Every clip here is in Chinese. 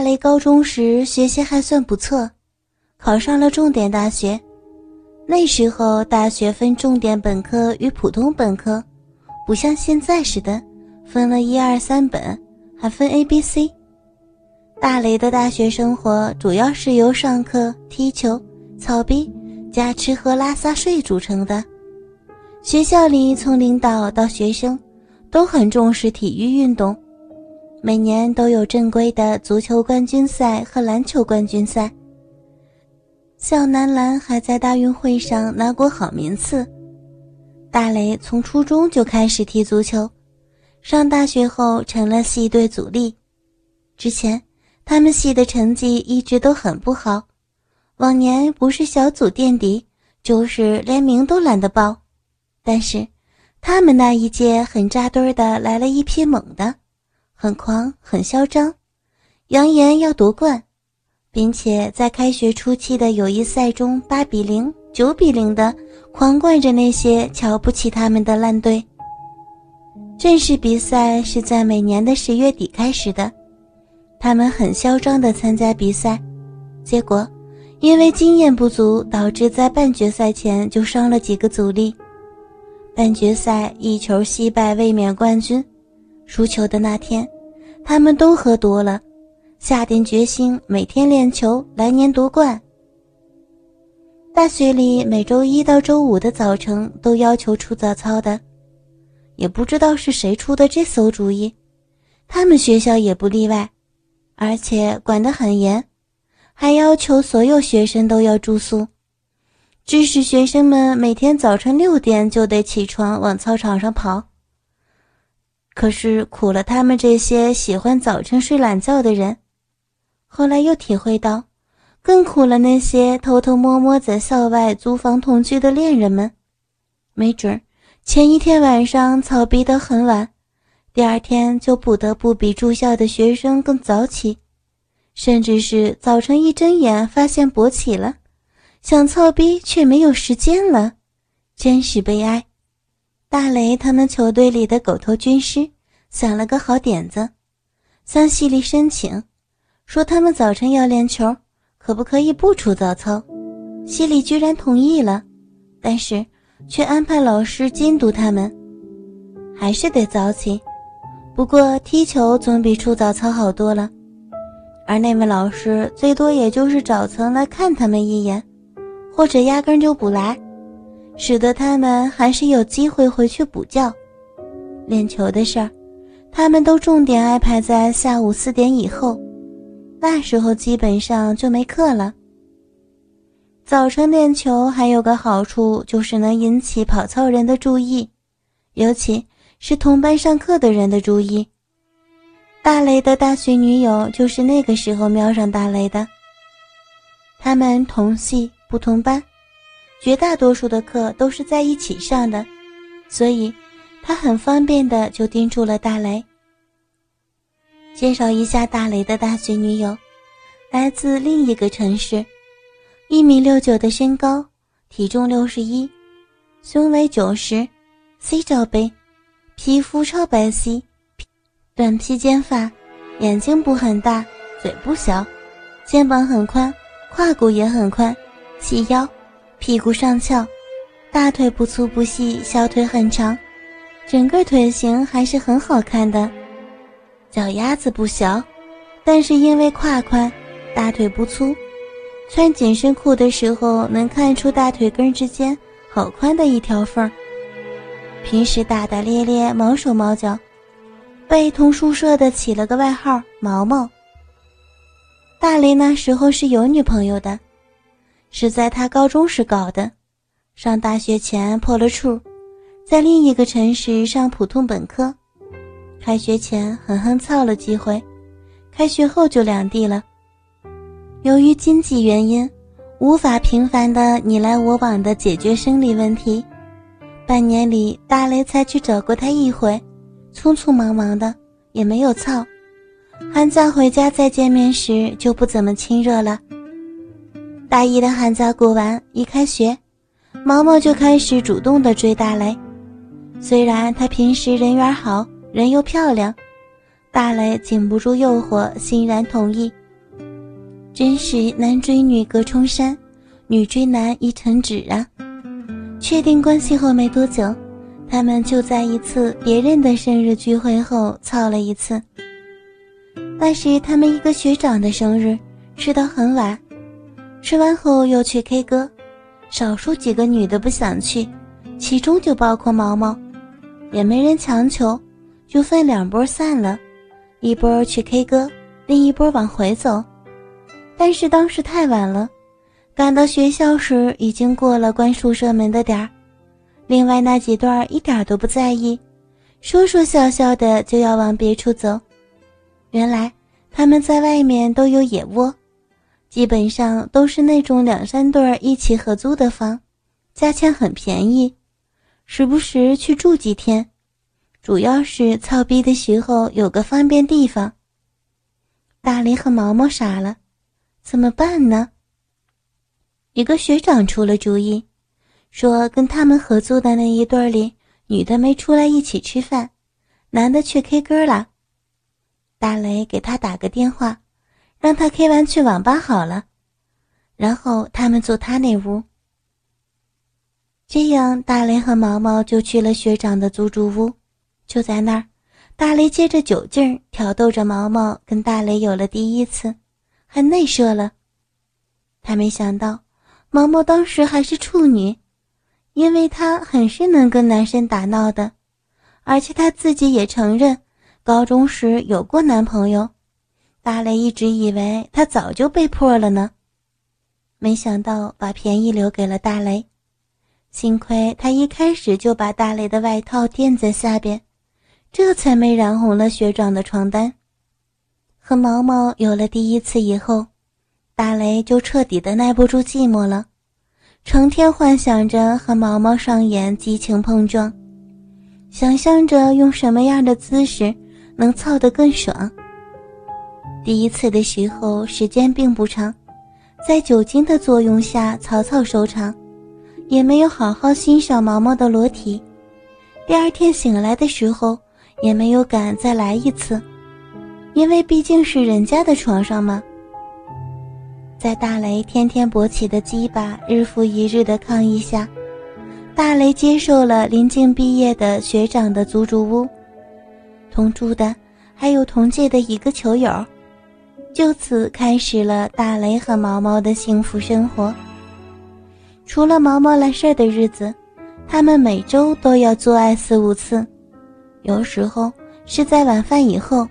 大雷高中时学习还算不错，考上了重点大学。那时候大学分重点本科与普通本科，不像现在似的分了一二三本，还分 A、B、C。大雷的大学生活主要是由上课、踢球、操逼加吃喝拉撒睡组成的。学校里从领导到学生都很重视体育运动。每年都有正规的足球冠军赛和篮球冠军赛。校男篮还在大运会上拿过好名次。大雷从初中就开始踢足球，上大学后成了系队主力。之前他们系的成绩一直都很不好，往年不是小组垫底，就是连名都懒得报。但是他们那一届很扎堆的来了一批猛的。很狂，很嚣张，扬言要夺冠，并且在开学初期的友谊赛中八比零、九比零的狂灌着那些瞧不起他们的烂队。正式比赛是在每年的十月底开始的，他们很嚣张的参加比赛，结果因为经验不足，导致在半决赛前就伤了几个主力，半决赛一球惜败，卫冕冠军。输球的那天，他们都喝多了，下定决心每天练球，来年夺冠。大学里每周一到周五的早晨都要求出早操的，也不知道是谁出的这馊主意，他们学校也不例外，而且管得很严，还要求所有学生都要住宿，致使学生们每天早晨六点就得起床往操场上跑。可是苦了他们这些喜欢早晨睡懒觉的人，后来又体会到，更苦了那些偷偷摸摸在校外租房同居的恋人们。没准前一天晚上操逼得很晚，第二天就不得不比住校的学生更早起，甚至是早晨一睁眼发现勃起了，想操逼却没有时间了，真是悲哀。大雷他们球队里的狗头军师想了个好点子，向系里申请，说他们早晨要练球，可不可以不出早操？系里居然同意了，但是却安排老师监督他们，还是得早起。不过踢球总比出早操好多了，而那位老师最多也就是早晨来看他们一眼，或者压根就不来。使得他们还是有机会回去补觉。练球的事儿，他们都重点安排在下午四点以后，那时候基本上就没课了。早晨练球还有个好处，就是能引起跑操人的注意，尤其是同班上课的人的注意。大雷的大学女友就是那个时候瞄上大雷的。他们同系不同班。绝大多数的课都是在一起上的，所以他很方便的就盯住了大雷。介绍一下大雷的大学女友，来自另一个城市，一米六九的身高，体重六十一，胸围九十，C 罩杯，皮肤超白皙，短披肩发，眼睛不很大，嘴不小，肩膀很宽，胯骨也很宽，细腰。屁股上翘，大腿不粗不细，小腿很长，整个腿型还是很好看的。脚丫子不小，但是因为胯宽，大腿不粗，穿紧身裤的时候能看出大腿根之间好宽的一条缝。平时大大咧咧，毛手毛脚，被同宿舍的起了个外号“毛毛”。大雷那时候是有女朋友的。是在他高中时搞的，上大学前破了处，在另一个城市上普通本科，开学前狠狠操了几回，开学后就两地了。由于经济原因，无法频繁的你来我往的解决生理问题，半年里大雷才去找过他一回，匆匆忙忙的也没有操，寒假回家再见面时就不怎么亲热了。大一的寒假过完，一开学，毛毛就开始主动的追大雷。虽然他平时人缘好，人又漂亮，大雷禁不住诱惑，欣然同意。真是男追女隔重山，女追男一成纸啊！确定关系后没多久，他们就在一次别人的生日聚会后操了一次。那是他们一个学长的生日，吃到很晚，吃完后又去 K 歌，少数几个女的不想去，其中就包括毛毛，也没人强求，就分两波散了，一波去 K 歌，另一波往回走。但是当时太晚了，赶到学校时已经过了关宿舍门的点儿。另外那几对儿一点都不在意，说说笑笑的就要往别处走。原来他们在外面都有野窝，基本上都是那种两三对儿一起合租的房，价钱很便宜，时不时去住几天，主要是操逼的时候有个方便地方。大雷和毛毛傻了。怎么办呢？一个学长出了主意，说跟他们合租的那一对里，女的没出来一起吃饭，男的去 K 歌了。大雷给他打个电话，让他 K 完去网吧好了，然后他们住他那屋。这样，大雷和毛毛就去了学长的租住屋，就在那儿，大雷借着酒劲儿挑逗着毛毛，跟大雷有了第一次。还内射了，他没想到毛毛当时还是处女，因为她很是能跟男生打闹的，而且她自己也承认高中时有过男朋友。大雷一直以为他早就被迫了呢，没想到把便宜留给了大雷。幸亏他一开始就把大雷的外套垫在下边，这才没染红了学长的床单。和毛毛有了第一次以后，大雷就彻底的耐不住寂寞了，成天幻想着和毛毛上演激情碰撞，想象着用什么样的姿势能操得更爽。第一次的时候时间并不长，在酒精的作用下草草收场，也没有好好欣赏毛毛的裸体。第二天醒来的时候，也没有敢再来一次。因为毕竟是人家的床上嘛，在大雷天天勃起的鸡巴日复一日的抗议下，大雷接受了临近毕业的学长的租住屋，同住的还有同届的一个球友，就此开始了大雷和毛毛的幸福生活。除了毛毛来事儿的日子，他们每周都要做爱四五次，有时候是在晚饭以后。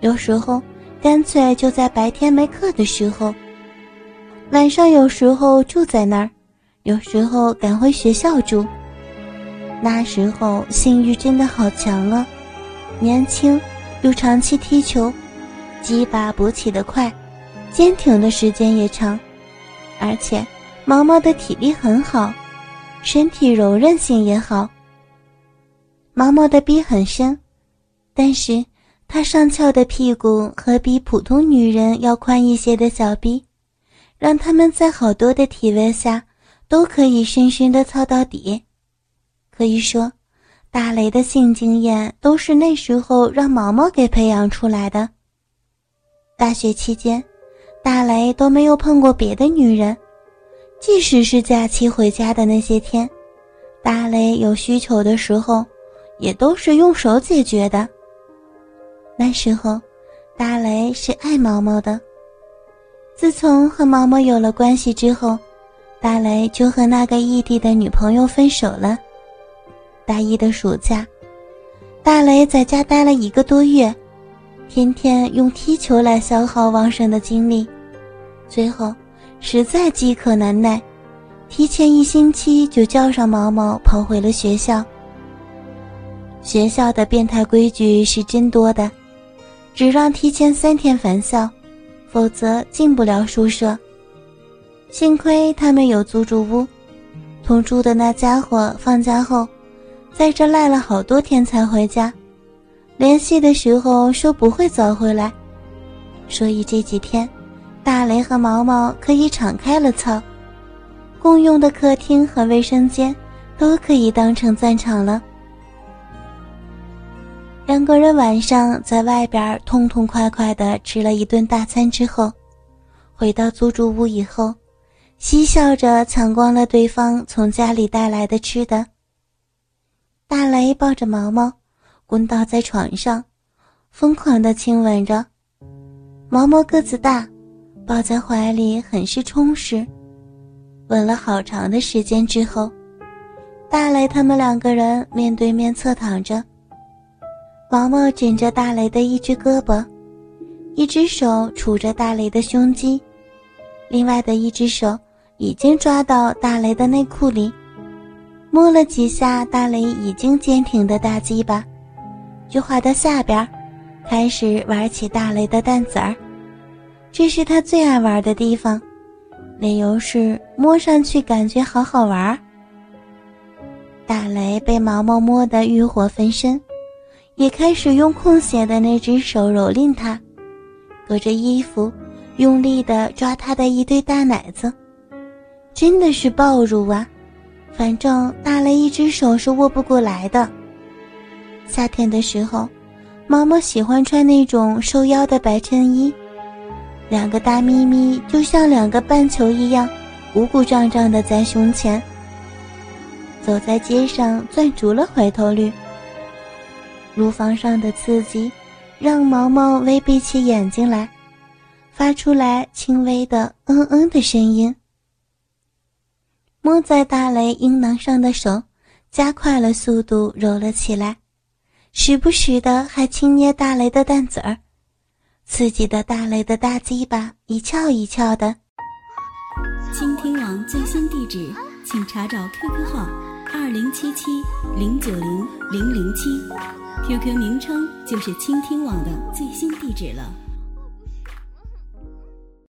有时候，干脆就在白天没课的时候，晚上有时候住在那儿，有时候赶回学校住。那时候性欲真的好强啊！年轻，又长期踢球，鸡巴勃起的快，坚挺的时间也长，而且毛毛的体力很好，身体柔韧性也好。毛毛的逼很深，但是。他上翘的屁股和比普通女人要宽一些的小逼，让他们在好多的体位下都可以深深的操到底。可以说，大雷的性经验都是那时候让毛毛给培养出来的。大学期间，大雷都没有碰过别的女人，即使是假期回家的那些天，大雷有需求的时候，也都是用手解决的。那时候，大雷是爱毛毛的。自从和毛毛有了关系之后，大雷就和那个异地的女朋友分手了。大一的暑假，大雷在家待了一个多月，天天用踢球来消耗旺盛的精力，最后实在饥渴难耐，提前一星期就叫上毛毛跑回了学校。学校的变态规矩是真多的。只让提前三天返校，否则进不了宿舍。幸亏他们有租住屋，同住的那家伙放假后，在这赖了好多天才回家。联系的时候说不会早回来，所以这几天，大雷和毛毛可以敞开了操，共用的客厅和卫生间都可以当成战场了。两个人晚上在外边痛痛快快的吃了一顿大餐之后，回到租住屋以后，嬉笑着抢光了对方从家里带来的吃的。大雷抱着毛毛，滚倒在床上，疯狂的亲吻着。毛毛个子大，抱在怀里很是充实。吻了好长的时间之后，大雷他们两个人面对面侧躺着。毛毛枕着大雷的一只胳膊，一只手杵着大雷的胸肌，另外的一只手已经抓到大雷的内裤里。摸了几下大雷已经坚挺的大鸡巴，就滑到下边，开始玩起大雷的蛋子儿。这是他最爱玩的地方，理由是摸上去感觉好好玩。大雷被毛毛摸得欲火焚身，也开始用空闲的那只手蹂躏他，隔着衣服用力地抓他的一对大奶子，真的是暴乳啊！反正大雷一只手是握不过来的。夏天的时候，毛毛喜欢穿那种收腰的白衬衣，两个大咪咪就像两个半球一样，鼓鼓胀胀的在胸前。走在街上攥足了回头率。乳房上的刺激，让毛毛微闭起眼睛来，发出来轻微的“嗯嗯”的声音。摸在大雷阴囊上的手，加快了速度揉了起来，时不时的还轻捏大雷的蛋子儿，刺激的大雷的大鸡巴一翘一翘的。倾听网最新地址，请查找 QQ 号二零七七零九零零零七，QQ 名称就是倾听网的最新地址了。